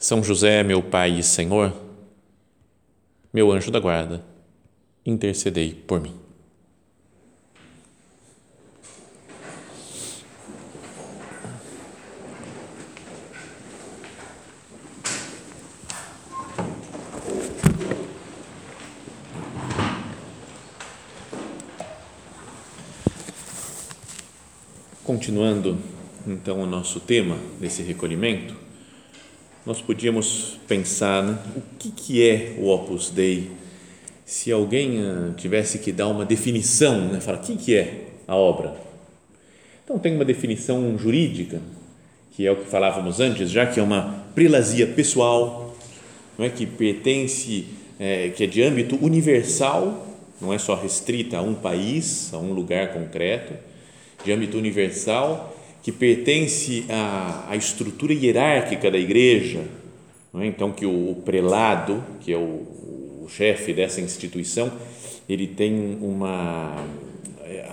são José, meu Pai e Senhor, meu anjo da guarda, intercedei por mim. Continuando então o nosso tema desse recolhimento, nós podíamos pensar né, o que, que é o Opus Dei se alguém uh, tivesse que dar uma definição, né, falar o que, que é a obra. Então tem uma definição jurídica, que é o que falávamos antes, já que é uma prelazia pessoal, não é que pertence, é, que é de âmbito universal, não é só restrita a um país, a um lugar concreto, de âmbito universal que pertence à, à estrutura hierárquica da igreja, é? então que o, o, prelado, que é o, o chefe dessa instituição, ele tem uma, é,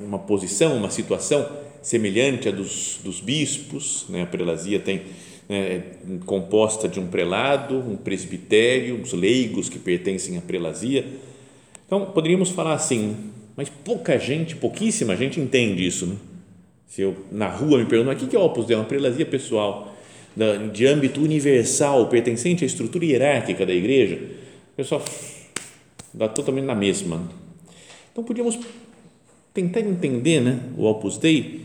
uma posição, uma situação semelhante à dos, dos bispos, né? a prelazia tem é, composta de um prelado, um presbitério, os leigos que pertencem à prelazia. Então, poderíamos falar assim, mas pouca gente, pouquíssima gente entende isso, né? Se eu na rua me perguntam, o que é Opus Dei? Uma prelazia pessoal de âmbito universal, pertencente à estrutura hierárquica da igreja, o pessoal dá totalmente na mesma. Então podíamos tentar entender né, o Opus Dei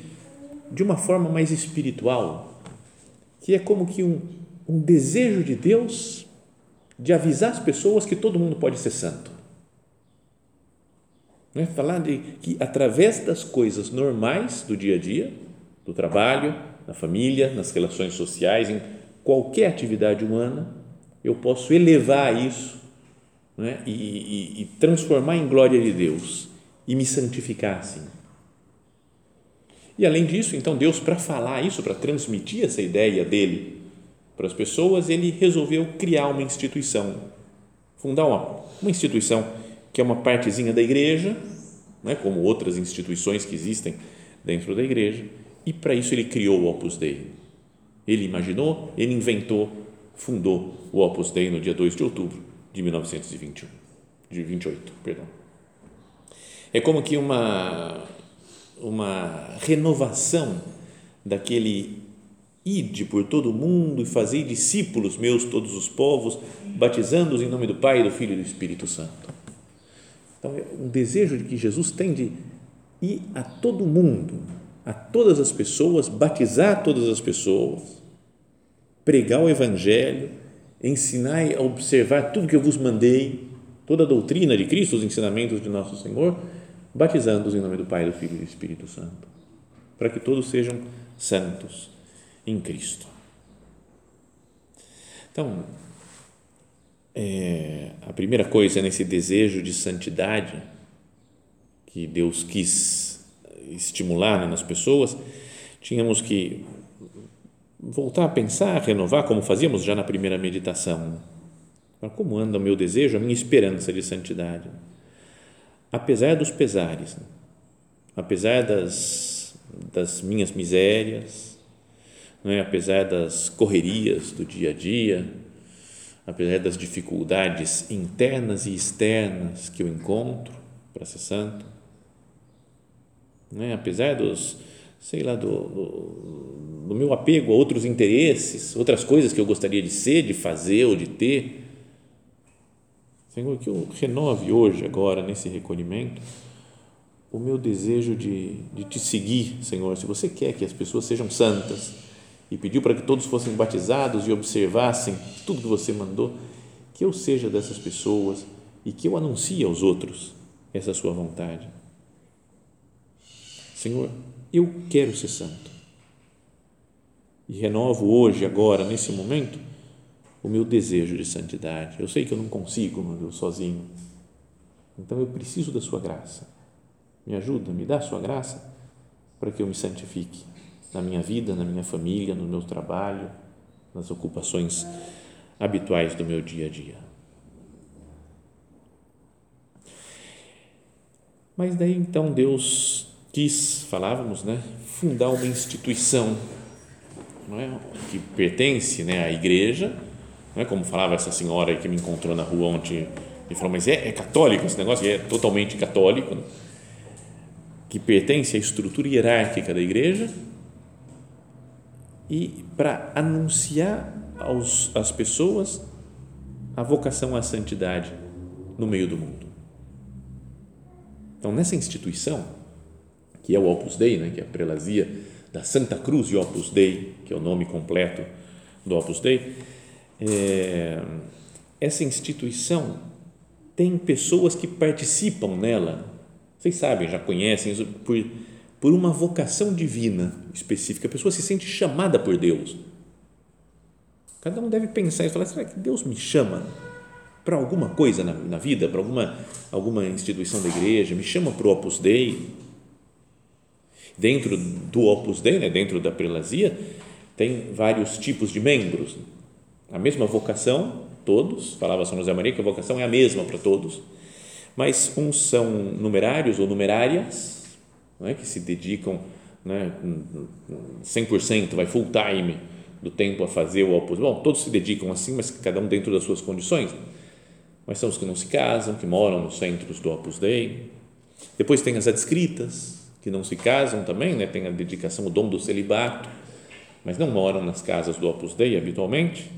de uma forma mais espiritual, que é como que um, um desejo de Deus de avisar as pessoas que todo mundo pode ser santo. Né? Falar de que através das coisas normais do dia a dia, do trabalho, na família, nas relações sociais, em qualquer atividade humana, eu posso elevar isso né? e, e, e transformar em glória de Deus e me santificar assim. E além disso, então, Deus, para falar isso, para transmitir essa ideia dele para as pessoas, ele resolveu criar uma instituição, fundar uma, uma instituição que é uma partezinha da igreja, né, como outras instituições que existem dentro da igreja, e para isso ele criou o Opus Dei. Ele imaginou, ele inventou, fundou o Opus Dei no dia 2 de outubro de 1921, de 28, perdão. É como que uma uma renovação daquele ide por todo o mundo e fazei discípulos meus todos os povos, batizando-os em nome do Pai, do Filho e do Espírito Santo. Então, é um desejo de que Jesus tem de ir a todo mundo, a todas as pessoas, batizar todas as pessoas, pregar o Evangelho, ensinar a observar tudo que eu vos mandei, toda a doutrina de Cristo, os ensinamentos de nosso Senhor, batizando-os em nome do Pai, do Filho e do Espírito Santo, para que todos sejam santos em Cristo. Então, é, a primeira coisa nesse desejo de santidade que Deus quis estimular nas pessoas, tínhamos que voltar a pensar, renovar, como fazíamos já na primeira meditação. Como anda o meu desejo, a minha esperança de santidade? Apesar dos pesares, apesar das, das minhas misérias, não é? apesar das correrias do dia a dia, apesar das dificuldades internas e externas que eu encontro para ser santo, né? apesar dos, sei lá, do, do, do, meu apego a outros interesses, outras coisas que eu gostaria de ser, de fazer ou de ter, Senhor, que eu renove hoje, agora, nesse recolhimento, o meu desejo de, de te seguir, Senhor. Se você quer que as pessoas sejam santas, e pediu para que todos fossem batizados e observassem tudo que você mandou, que eu seja dessas pessoas e que eu anuncie aos outros essa sua vontade. Senhor, eu quero ser santo. e renovo hoje, agora, nesse momento, o meu desejo de santidade. Eu sei que eu não consigo, meu Deus, sozinho. Então eu preciso da Sua graça. Me ajuda, me dá a Sua graça para que eu me santifique na minha vida, na minha família, no meu trabalho, nas ocupações habituais do meu dia a dia. Mas daí então Deus quis, falávamos, né, fundar uma instituição não é, que pertence né, à igreja, não é como falava essa senhora que me encontrou na rua ontem e falou, mas é, é católico esse negócio? E é totalmente católico, né? que pertence à estrutura hierárquica da igreja e para anunciar aos, às pessoas a vocação à santidade no meio do mundo. Então, nessa instituição, que é o Opus Dei, né, que é a prelazia da Santa Cruz de Opus Dei, que é o nome completo do Opus Dei, é, essa instituição tem pessoas que participam nela, vocês sabem, já conhecem por, por uma vocação divina específica. A pessoa se sente chamada por Deus. Cada um deve pensar e falar: será que Deus me chama para alguma coisa na, na vida, para alguma, alguma instituição da igreja? Me chama para o Opus Dei? Dentro do Opus Dei, né, dentro da prelazia, tem vários tipos de membros. A mesma vocação, todos, falava São José Maria que a vocação é a mesma para todos, mas uns são numerários ou numerárias, não é? que se dedicam né, 100%, vai full time do tempo a fazer o Opus Bom, todos se dedicam assim, mas cada um dentro das suas condições. Mas são os que não se casam, que moram nos centros do Opus Dei. Depois tem as adscritas, que não se casam também, né? tem a dedicação, o dom do celibato, mas não moram nas casas do Opus Dei habitualmente.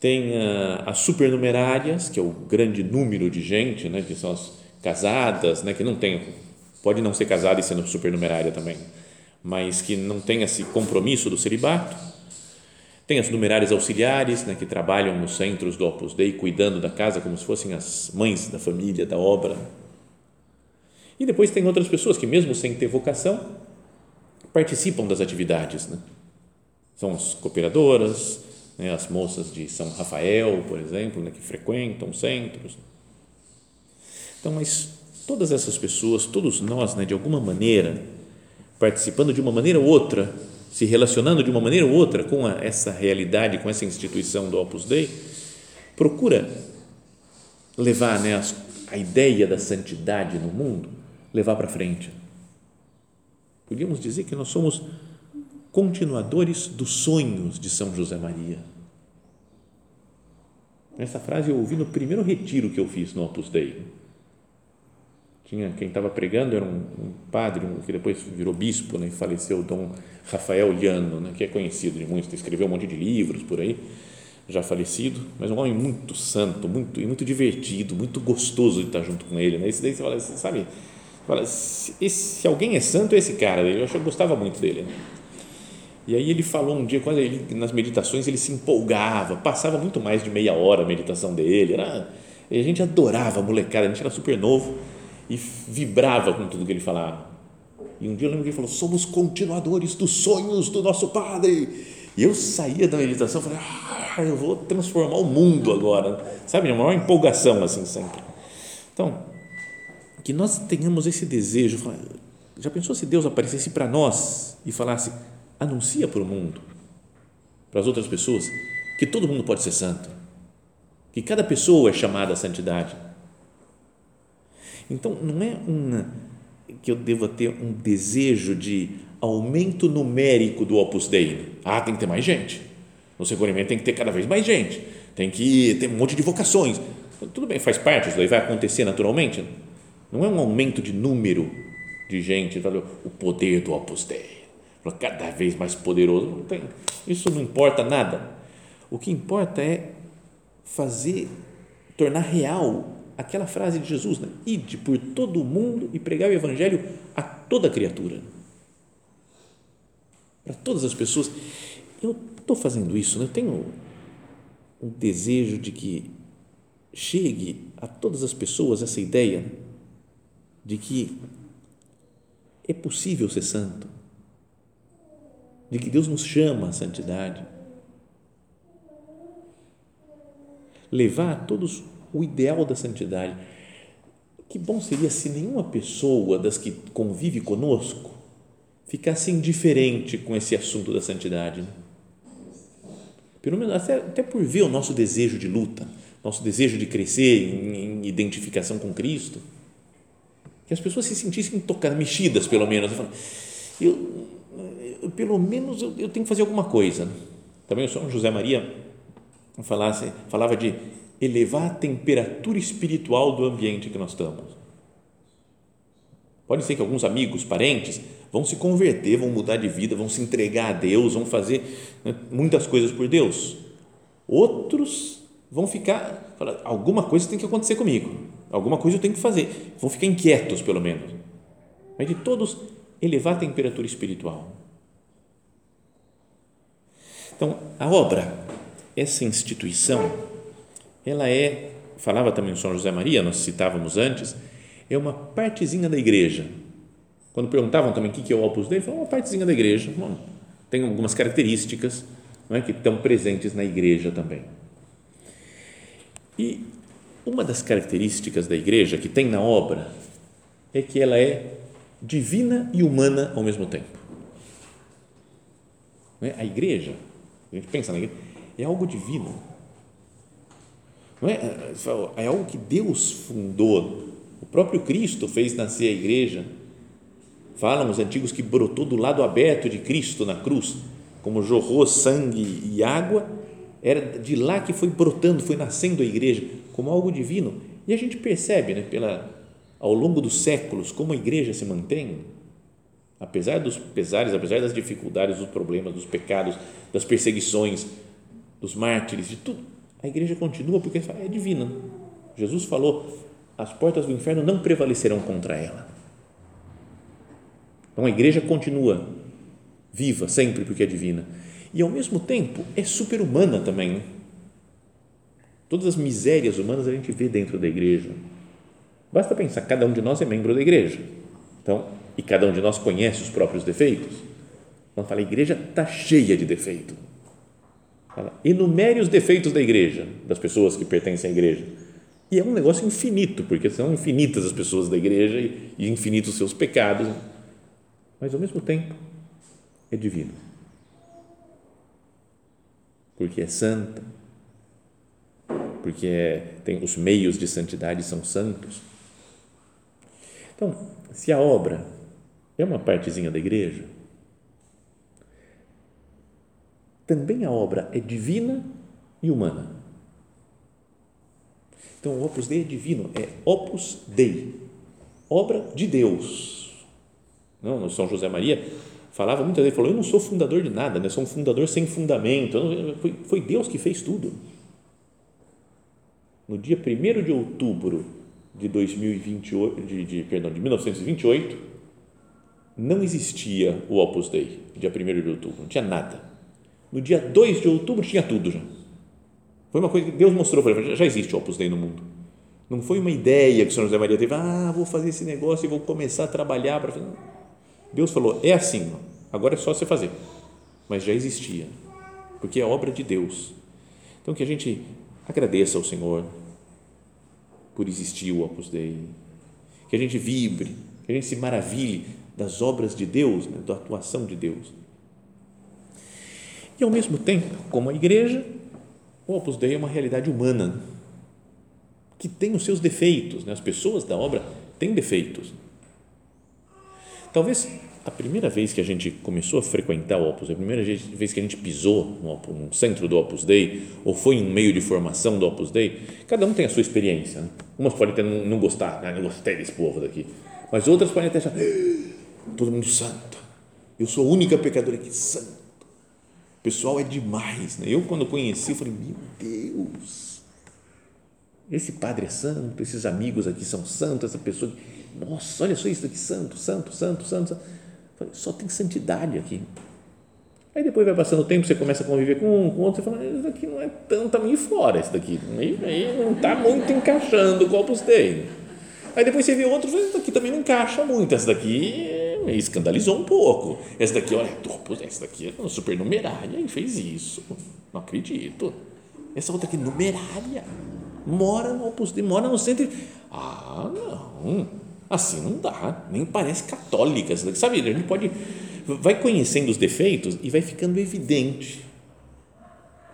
Tem uh, as supernumerárias, que é o grande número de gente, né? que são as casadas, né? que não tem pode não ser casada e sendo supernumerária também, mas que não tem esse compromisso do celibato. Tem as numerárias auxiliares, né, que trabalham nos centros do Opus Dei, cuidando da casa como se fossem as mães da família, da obra. E depois tem outras pessoas que, mesmo sem ter vocação, participam das atividades. Né? São as cooperadoras, né, as moças de São Rafael, por exemplo, né, que frequentam centros. Então, mas todas essas pessoas, todos nós, né, de alguma maneira, participando de uma maneira ou outra, se relacionando de uma maneira ou outra com a, essa realidade, com essa instituição do Opus Dei, procura levar né, as, a ideia da santidade no mundo, levar para frente. Podíamos dizer que nós somos continuadores dos sonhos de São José Maria. Essa frase eu ouvi no primeiro retiro que eu fiz no Opus Dei tinha quem estava pregando era um, um padre um, que depois virou bispo, né, e faleceu, Dom Rafael Liano, né, que é conhecido de muitos, escreveu um monte de livros por aí, já falecido, mas um homem muito santo, muito muito divertido, muito gostoso de estar junto com ele, né? Esse daí você fala, sabe, fala, se, esse, se alguém é santo é esse cara, eu acho que gostava muito dele. Né? E aí ele falou um dia, quando ele nas meditações ele se empolgava, passava muito mais de meia hora a meditação dele, era, a gente adorava a molecada, a gente era super novo e vibrava com tudo que ele falava. E um dia eu lembro que ele falou: somos continuadores dos sonhos do nosso Padre. E eu saía da meditação e falei: ah, eu vou transformar o mundo agora. Sabe, uma maior empolgação assim sempre. Então, que nós tenhamos esse desejo. Já pensou se Deus aparecesse para nós e falasse: anuncia para o mundo, para as outras pessoas, que todo mundo pode ser santo, que cada pessoa é chamada à santidade então, não é uma, que eu deva ter um desejo de aumento numérico do Opus Dei. Ah, tem que ter mais gente. No recolhimento tem que ter cada vez mais gente. Tem que ter um monte de vocações. Tudo bem, faz parte, isso daí vai acontecer naturalmente. Não é um aumento de número de gente, o poder do Opus Dei. Cada vez mais poderoso. Não tem, isso não importa nada. O que importa é fazer, tornar real aquela frase de Jesus, né? ide por todo o mundo e pregar o evangelho a toda criatura. Para todas as pessoas. Eu estou fazendo isso, né? eu tenho um desejo de que chegue a todas as pessoas essa ideia de que é possível ser santo, de que Deus nos chama à santidade. Levar a todos o ideal da santidade. Que bom seria se nenhuma pessoa das que convive conosco ficasse indiferente com esse assunto da santidade. Né? Pelo menos até, até por ver o nosso desejo de luta, nosso desejo de crescer em, em identificação com Cristo, que as pessoas se sentissem tocadas, mexidas pelo menos. Eu, eu, pelo menos eu, eu, tenho que fazer alguma coisa. Também o São José Maria falasse, falava de elevar a temperatura espiritual do ambiente que nós estamos. Pode ser que alguns amigos, parentes, vão se converter, vão mudar de vida, vão se entregar a Deus, vão fazer né, muitas coisas por Deus. Outros vão ficar, falar, alguma coisa tem que acontecer comigo, alguma coisa eu tenho que fazer. Vão ficar inquietos, pelo menos. Mas de todos, elevar a temperatura espiritual. Então, a obra, essa instituição, ela é, falava também São José Maria, nós citávamos antes, é uma partezinha da igreja. Quando perguntavam também o que é o Opus Dei, falavam uma partezinha da igreja. Bom, tem algumas características não é, que estão presentes na igreja também. E uma das características da igreja que tem na obra é que ela é divina e humana ao mesmo tempo. É? A igreja, a gente pensa na igreja, é algo divino. Não é? é algo que Deus fundou o próprio Cristo fez nascer a igreja. Falam os antigos que brotou do lado aberto de Cristo na cruz, como jorrou sangue e água, era de lá que foi brotando, foi nascendo a igreja como algo divino. E a gente percebe, né, pela, ao longo dos séculos, como a igreja se mantém, apesar dos pesares, apesar das dificuldades, dos problemas, dos pecados, das perseguições, dos mártires, de tudo, a igreja continua porque é divina. Jesus falou: as portas do inferno não prevalecerão contra ela. Então a igreja continua viva sempre porque é divina. E ao mesmo tempo é super-humana também. Né? Todas as misérias humanas a gente vê dentro da igreja. Basta pensar, cada um de nós é membro da igreja. Então, e cada um de nós conhece os próprios defeitos. Então fala, a igreja está cheia de defeito. Enumere os defeitos da igreja, das pessoas que pertencem à igreja e é um negócio infinito, porque são infinitas as pessoas da igreja e, infinitos os seus pecados, mas ao mesmo tempo é divino. Porque é santa, porque é, tem os meios de santidade são santos. Então, se a obra é uma partezinha da igreja, também a obra é divina e humana. Então, o Opus Dei é divino, é Opus Dei, obra de Deus. Não, São José Maria falava muitas vezes, falou, eu não sou fundador de nada, né? sou um fundador sem fundamento, foi, foi Deus que fez tudo. No dia 1 de outubro de 2028, de, de, perdão, de 1928, não existia o Opus Dei, dia 1 de outubro, não tinha nada. No dia 2 de outubro tinha tudo já foi uma coisa que Deus mostrou para ele, já existe Opus Dei no mundo. Não foi uma ideia que o Senhor José Maria teve, ah, vou fazer esse negócio e vou começar a trabalhar para fazer. Deus falou, é assim, agora é só você fazer. Mas já existia, porque é obra de Deus. Então que a gente agradeça ao Senhor por existir o Opus Dei, que a gente vibre, que a gente se maravilhe das obras de Deus, né, da atuação de Deus. E ao mesmo tempo, como a igreja, o Opus Dei é uma realidade humana que tem os seus defeitos, né? as pessoas da obra têm defeitos. Talvez a primeira vez que a gente começou a frequentar o Opus a primeira vez que a gente pisou no, centro do Opus Dei, ou foi em um meio de formação do Opus Dei, cada um tem a sua experiência. Né? Umas podem até não, não gostar, ah, não gostei desse povo daqui, mas outras podem até achar, ah, todo mundo santo, eu sou a única pecadora aqui, santo pessoal é demais. Né? Eu, quando conheci, eu falei: Meu Deus, esse padre é santo, esses amigos aqui são santos, essa pessoa. Nossa, olha só isso aqui: santo, santo, santo, santo. Falei, só tem santidade aqui. Aí depois vai passando o tempo, você começa a conviver com um, com outro, você fala, isso daqui não é tanto, está meio fora, esse daqui, meio, não está muito encaixando o Opus Dei. Aí depois você vê outro, isso daqui também não encaixa muito, esse daqui escandalizou um pouco. Essa daqui, olha, essa daqui é supernumerária e fez isso. Não acredito. Essa outra aqui, numerária, mora no Opus Dei, mora no centro. Ah, não, assim não dá, nem parece católica. Sabe, a gente pode, vai conhecendo os defeitos e vai ficando evidente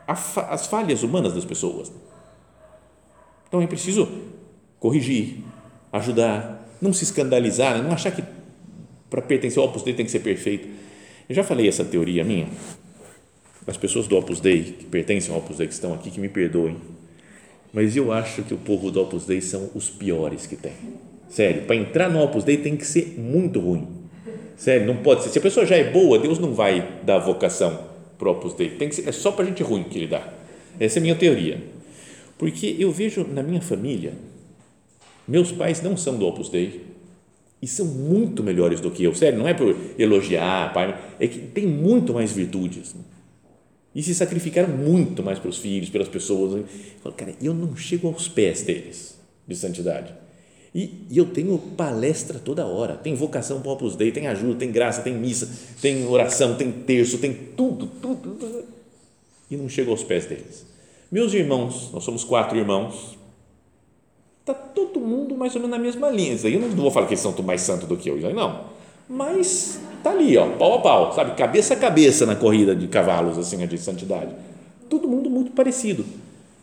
as falhas humanas das pessoas. Então é preciso corrigir, ajudar, não se escandalizar, não achar que para pertencer ao Opus Dei tem que ser perfeito. Eu já falei essa teoria minha. As pessoas do Opus Dei, que pertencem ao Opus Dei, que estão aqui, que me perdoem, mas eu acho que o povo do Opus Dei são os piores que tem. Sério, para entrar no Opus Dei tem que ser muito ruim. Sério, não pode ser. Se a pessoa já é boa, Deus não vai dar vocação para o Opus Dei. Tem que ser, é só para gente ruim que ele dá. Essa é a minha teoria. Porque eu vejo na minha família, meus pais não são do Opus Dei e são muito melhores do que eu. Sério, não é por elogiar, pai, é que tem muito mais virtudes. E se sacrificaram muito mais para os filhos, pelas pessoas. Eu falo, cara, eu não chego aos pés deles de santidade. E, e eu tenho palestra toda hora. Tem vocação para Opus Dei, tem ajuda, tem graça, tem missa, tem oração, tem terço, tem tudo, tudo, tudo. E não chego aos pés deles. Meus irmãos, nós somos quatro irmãos, está todo mundo mais ou menos na mesma linha. Eu não vou falar que eles são mais santos do que eu, não. Mas está ali, ó, pau a pau, sabe? Cabeça a cabeça na corrida de cavalos, assim, de santidade. Todo mundo muito parecido.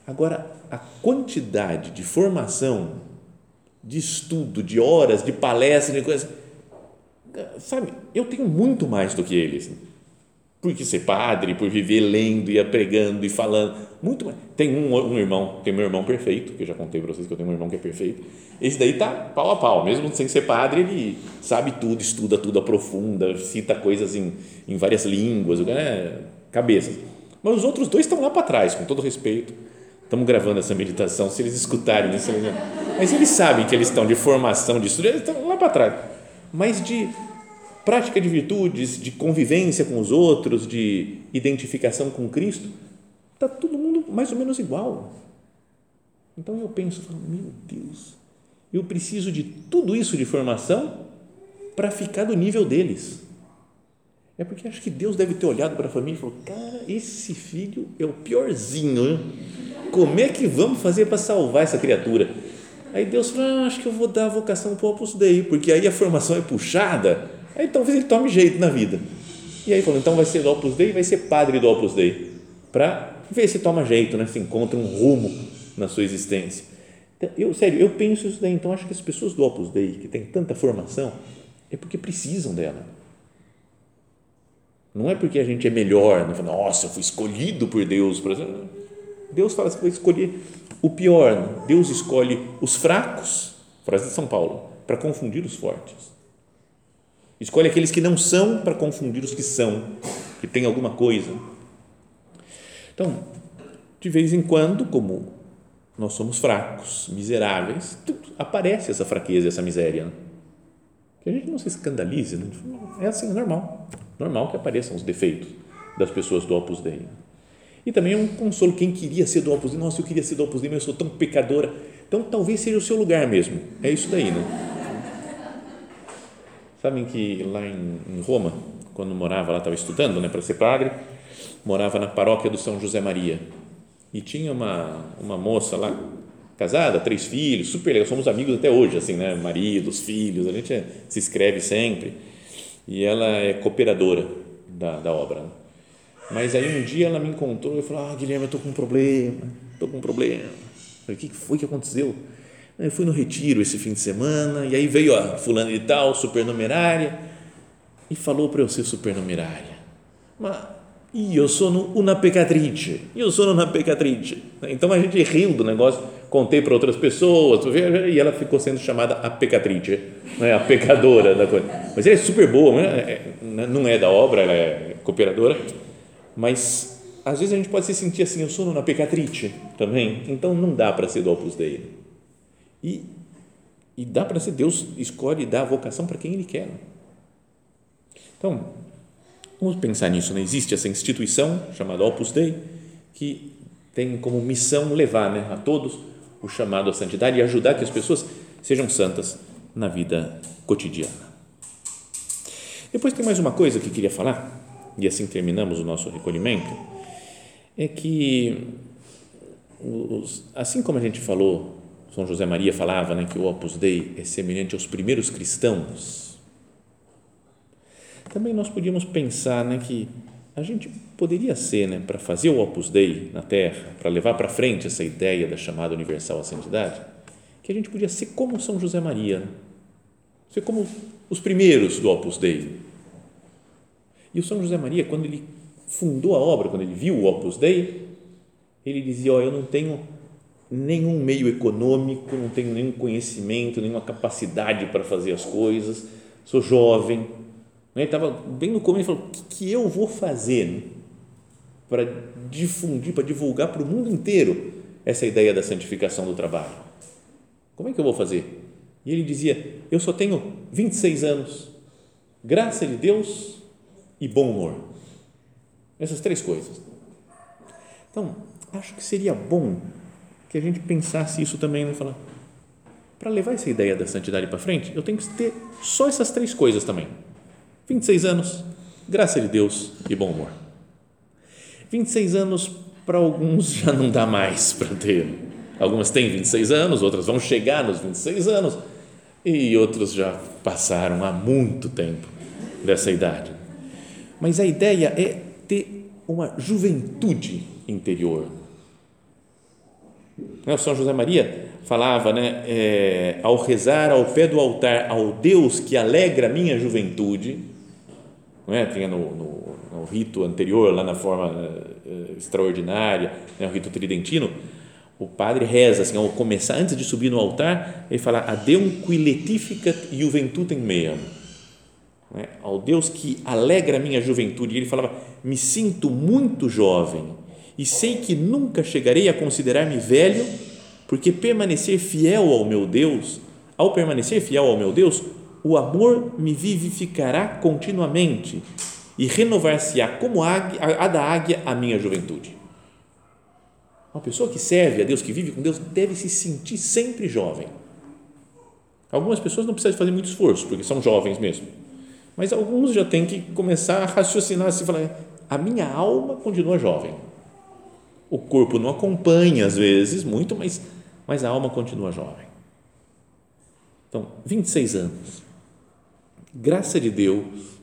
Agora, a quantidade de formação, de estudo, de horas, de palestras, de coisas, sabe? Eu tenho muito mais do que eles porque ser padre, por viver lendo e pregando e falando, muito mais. Tem um, um irmão, tem meu irmão perfeito, que eu já contei para vocês que eu tenho um irmão que é perfeito. Esse daí tá pau a pau, mesmo sem ser padre, ele sabe tudo, estuda tudo, aprofunda, cita coisas em, em várias línguas, né? cabeças. Mas os outros dois estão lá para trás, com todo respeito. Estamos gravando essa meditação, se eles escutarem isso, eles... mas eles sabem que eles estão de formação, de estudo, eles estão lá para trás. Mas de prática de virtudes, de convivência com os outros, de identificação com Cristo, está todo mundo mais ou menos igual. Então eu penso, meu Deus, eu preciso de tudo isso de formação para ficar do nível deles. É porque acho que Deus deve ter olhado para a família e falou: Cara, esse filho é o piorzinho. Hein? Como é que vamos fazer para salvar essa criatura? Aí Deus falou: ah, Acho que eu vou dar a vocação para o Opus Dei, porque aí a formação é puxada Aí talvez ele tome jeito na vida. E aí falou, então vai ser do Opus Dei, vai ser padre do Opus Dei, para ver se toma jeito, né? se encontra um rumo na sua existência. Então, eu, sério, eu penso isso daí, então acho que as pessoas do Opus Dei, que têm tanta formação, é porque precisam dela. Não é porque a gente é melhor, não fala, nossa, eu fui escolhido por Deus. Para... Deus fala, você vai escolher o pior. Deus escolhe os fracos, frase de São Paulo, para confundir os fortes. Escolhe aqueles que não são para confundir os que são, que tem alguma coisa. Então, de vez em quando, como nós somos fracos, miseráveis, aparece essa fraqueza, essa miséria. Né? Que a gente não se escandalize, né? é assim, é normal. Normal que apareçam os defeitos das pessoas do Opus Dei. E também é um consolo, quem queria ser do Opus Dei, nossa, eu queria ser do Opus Dei, mas eu sou tão pecadora. Então, talvez seja o seu lugar mesmo. É isso daí, né? Sabem que lá em, em Roma, quando morava lá, estava estudando né, para ser padre, morava na paróquia do São José Maria. E tinha uma, uma moça lá, casada, três filhos, super legal, somos amigos até hoje, assim, né? Maridos, filhos, a gente se escreve sempre. E ela é cooperadora da, da obra. Né? Mas aí um dia ela me encontrou e falou: Ah, Guilherme, eu estou com um problema, estou com um problema. Falei, o que foi que aconteceu? Eu fui no retiro esse fim de semana e aí veio a fulana de tal, supernumerária, e falou para eu ser supernumerária. Mas eu sou una pecatrice, eu sou una pecatrice. Então a gente riu do negócio, contei para outras pessoas, e ela ficou sendo chamada a pecatrice, né? a pecadora da coisa. Mas ela é super boa, é, não é da obra, ela é cooperadora, mas às vezes a gente pode se sentir assim, eu sou una pecatrice também, então não dá para ser do Opus Dei e, e dá para ser, Deus escolhe dar a vocação para quem Ele quer. Então, vamos pensar nisso. Né? Existe essa instituição chamada Opus Dei, que tem como missão levar né, a todos o chamado à santidade e ajudar que as pessoas sejam santas na vida cotidiana. Depois tem mais uma coisa que queria falar, e assim terminamos o nosso recolhimento, é que, assim como a gente falou, São José Maria falava né, que o Opus Dei é semelhante aos primeiros cristãos, também nós podíamos pensar né, que a gente poderia ser, né, para fazer o Opus Dei na Terra, para levar para frente essa ideia da chamada universal à santidade, que a gente podia ser como São José Maria, né? ser como os primeiros do Opus Dei. E o São José Maria, quando ele fundou a obra, quando ele viu o Opus Dei, ele dizia: oh, Eu não tenho nenhum meio econômico, não tenho nenhum conhecimento, nenhuma capacidade para fazer as coisas, sou jovem, ele estava bem no começo, ele falou: o que, que eu vou fazer para difundir, para divulgar para o mundo inteiro essa ideia da santificação do trabalho? Como é que eu vou fazer? E ele dizia: Eu só tenho 26 anos, graça de Deus e bom humor. Essas três coisas. Então, acho que seria bom que a gente pensasse isso também, né? Falar, para levar essa ideia da santidade para frente, eu tenho que ter só essas três coisas também 26 anos, graça de Deus e bom humor. 26 anos para alguns já não dá mais para ter. Algumas têm 26 anos, outras vão chegar nos 26 anos e outros já passaram há muito tempo dessa idade. Mas a ideia é ter uma juventude interior. O São José Maria falava, né, é, ao rezar ao pé do altar ao Deus que alegra minha juventude, não é? Tinha no, no, no rito anterior, lá na forma uh, extraordinária, né? o rito tridentino, o padre reza assim, ao começar, antes de subir no altar, ele fala Adeum qui letificat juventutem meam. É? Ao Deus que alegra minha juventude. Ele falava: Me sinto muito jovem e sei que nunca chegarei a considerar-me velho, porque permanecer fiel ao meu Deus, ao permanecer fiel ao meu Deus, o amor me vivificará continuamente e renovar-se-á como a, da águia a minha juventude. Uma pessoa que serve a Deus, que vive com Deus, deve se sentir sempre jovem. Algumas pessoas não precisam fazer muito esforço, porque são jovens mesmo. Mas alguns já têm que começar a raciocinar assim, falar, a minha alma continua jovem. O corpo não acompanha às vezes muito, mas, mas a alma continua jovem. Então, 26 anos graça de Deus,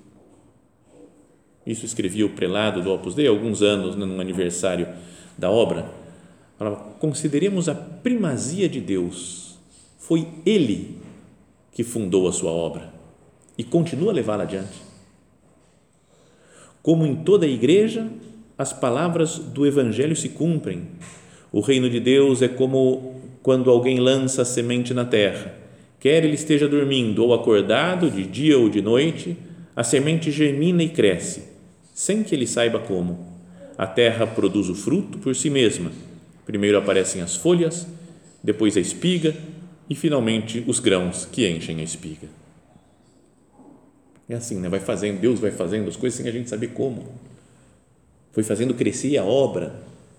isso escrevia o prelado do Opus Dei alguns anos, né, no aniversário da obra, falava, consideremos a primazia de Deus, foi Ele que fundou a sua obra e continua a levá-la adiante. Como em toda a igreja, as palavras do Evangelho se cumprem. O reino de Deus é como quando alguém lança a semente na terra Quer ele esteja dormindo ou acordado, de dia ou de noite, a semente germina e cresce, sem que ele saiba como. A terra produz o fruto por si mesma. Primeiro aparecem as folhas, depois a espiga e finalmente os grãos que enchem a espiga. É assim, né? vai fazendo, Deus vai fazendo as coisas sem a gente saber como. Foi fazendo crescer a obra,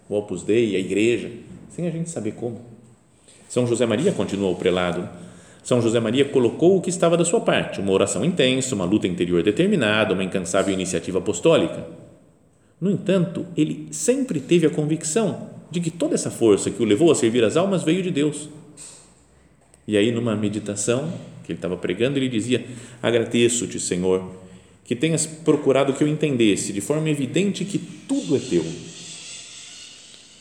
o Opus Dei, a igreja, sem a gente saber como. São José Maria continua o prelado são José Maria colocou o que estava da sua parte, uma oração intensa, uma luta interior determinada, uma incansável iniciativa apostólica. No entanto, ele sempre teve a convicção de que toda essa força que o levou a servir as almas veio de Deus. E aí, numa meditação que ele estava pregando, ele dizia: Agradeço-te, Senhor, que tenhas procurado que eu entendesse de forma evidente que tudo é teu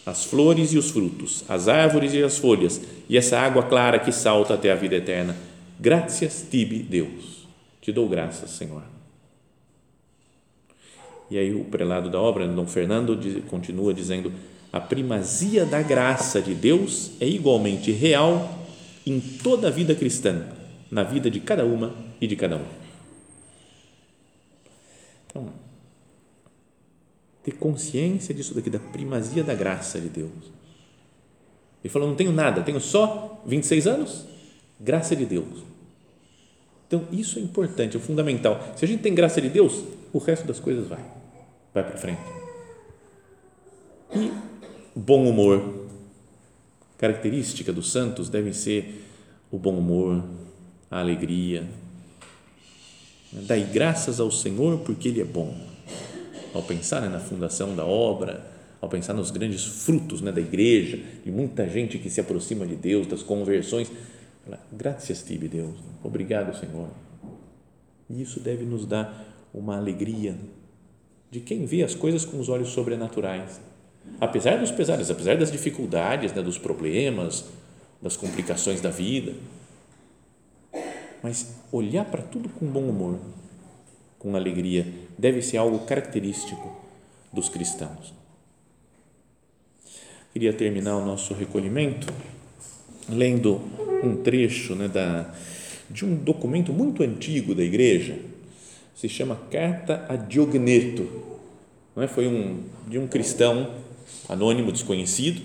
as flores e os frutos, as árvores e as folhas, e essa água clara que salta até a vida eterna. Graças tibi, Deus. Te dou graças, Senhor. E aí o prelado da obra, Dom Fernando, continua dizendo: a primazia da graça de Deus é igualmente real em toda a vida cristã, na vida de cada uma e de cada um. Ter consciência disso daqui, da primazia da graça de Deus. Ele falou: não tenho nada, tenho só 26 anos, graça de Deus. Então, isso é importante, é fundamental. Se a gente tem graça de Deus, o resto das coisas vai, vai para frente. E bom humor. Característica dos santos devem ser o bom humor, a alegria. Dai graças ao Senhor porque Ele é bom. Ao pensar né, na fundação da obra, ao pensar nos grandes frutos né, da igreja, de muita gente que se aproxima de Deus, das conversões, graças tibi, Deus, obrigado, Senhor. E isso deve nos dar uma alegria de quem vê as coisas com os olhos sobrenaturais. Apesar dos pesares, apesar das dificuldades, né, dos problemas, das complicações da vida, mas olhar para tudo com bom humor, com alegria, deve ser algo característico dos cristãos. Queria terminar o nosso recolhimento lendo um trecho né, da, de um documento muito antigo da igreja, se chama Carta a Diogneto. Não é? Foi um, de um cristão anônimo, desconhecido,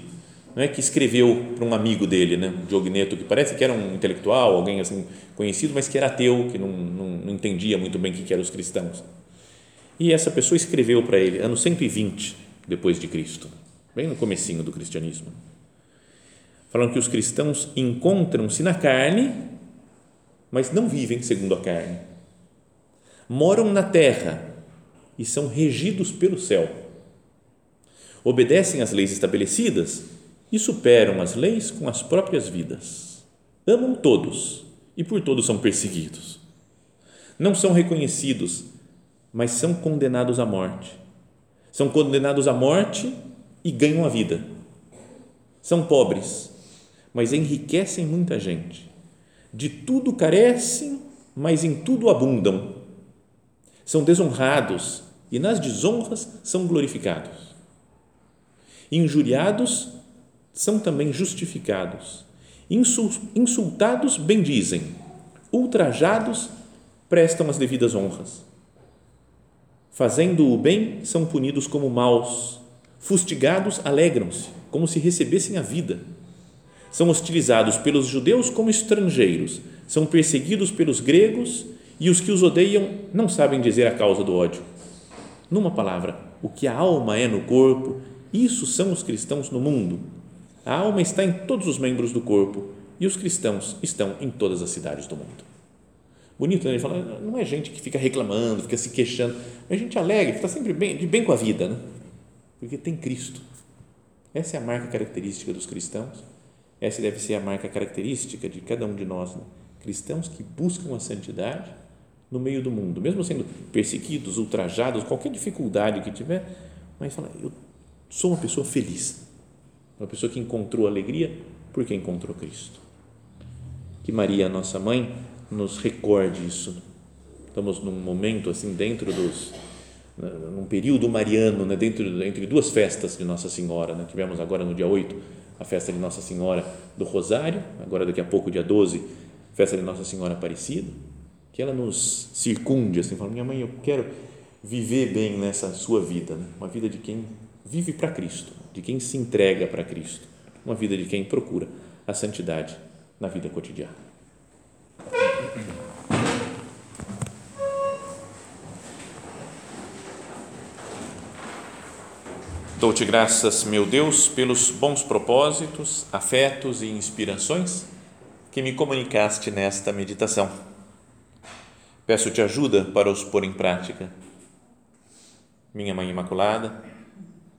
não é que escreveu para um amigo dele, né, Diogneto, que parece que era um intelectual, alguém assim conhecido, mas que era ateu, que não, não, não entendia muito bem o que eram os cristãos. E essa pessoa escreveu para ele, ano 120 depois de Cristo, bem no comecinho do cristianismo, falando que os cristãos encontram-se na carne, mas não vivem segundo a carne. Moram na terra e são regidos pelo céu. Obedecem às leis estabelecidas e superam as leis com as próprias vidas. Amam todos e por todos são perseguidos. Não são reconhecidos, mas são condenados à morte. São condenados à morte e ganham a vida. São pobres, mas enriquecem muita gente. De tudo carecem, mas em tudo abundam. São desonrados e nas desonras são glorificados. Injuriados são também justificados. Insultados, bendizem. Ultrajados, prestam as devidas honras. Fazendo o bem, são punidos como maus. Fustigados, alegram-se, como se recebessem a vida. São hostilizados pelos judeus como estrangeiros. São perseguidos pelos gregos e os que os odeiam não sabem dizer a causa do ódio. Numa palavra, o que a alma é no corpo, isso são os cristãos no mundo a alma está em todos os membros do corpo e os cristãos estão em todas as cidades do mundo. Bonito, né? Ele fala, não é gente que fica reclamando, fica se queixando, é gente alegre, que está sempre bem, de bem com a vida, né? porque tem Cristo. Essa é a marca característica dos cristãos, essa deve ser a marca característica de cada um de nós, né? cristãos que buscam a santidade no meio do mundo, mesmo sendo perseguidos, ultrajados, qualquer dificuldade que tiver, mas fala, eu sou uma pessoa feliz, uma pessoa que encontrou alegria porque encontrou Cristo. Que Maria, nossa mãe, nos recorde isso. Estamos num momento assim dentro dos num período mariano, né, dentro entre duas festas de Nossa Senhora, né? Tivemos agora no dia 8 a festa de Nossa Senhora do Rosário, agora daqui a pouco dia 12, festa de Nossa Senhora Aparecida, que ela nos circunde assim, fala: "Minha mãe, eu quero viver bem nessa sua vida, né? uma vida de quem vive para Cristo, de quem se entrega para Cristo, uma vida de quem procura a santidade na vida cotidiana. Dou-te graças, meu Deus, pelos bons propósitos, afetos e inspirações que me comunicaste nesta meditação. Peço-te ajuda para os pôr em prática. Minha Mãe Imaculada,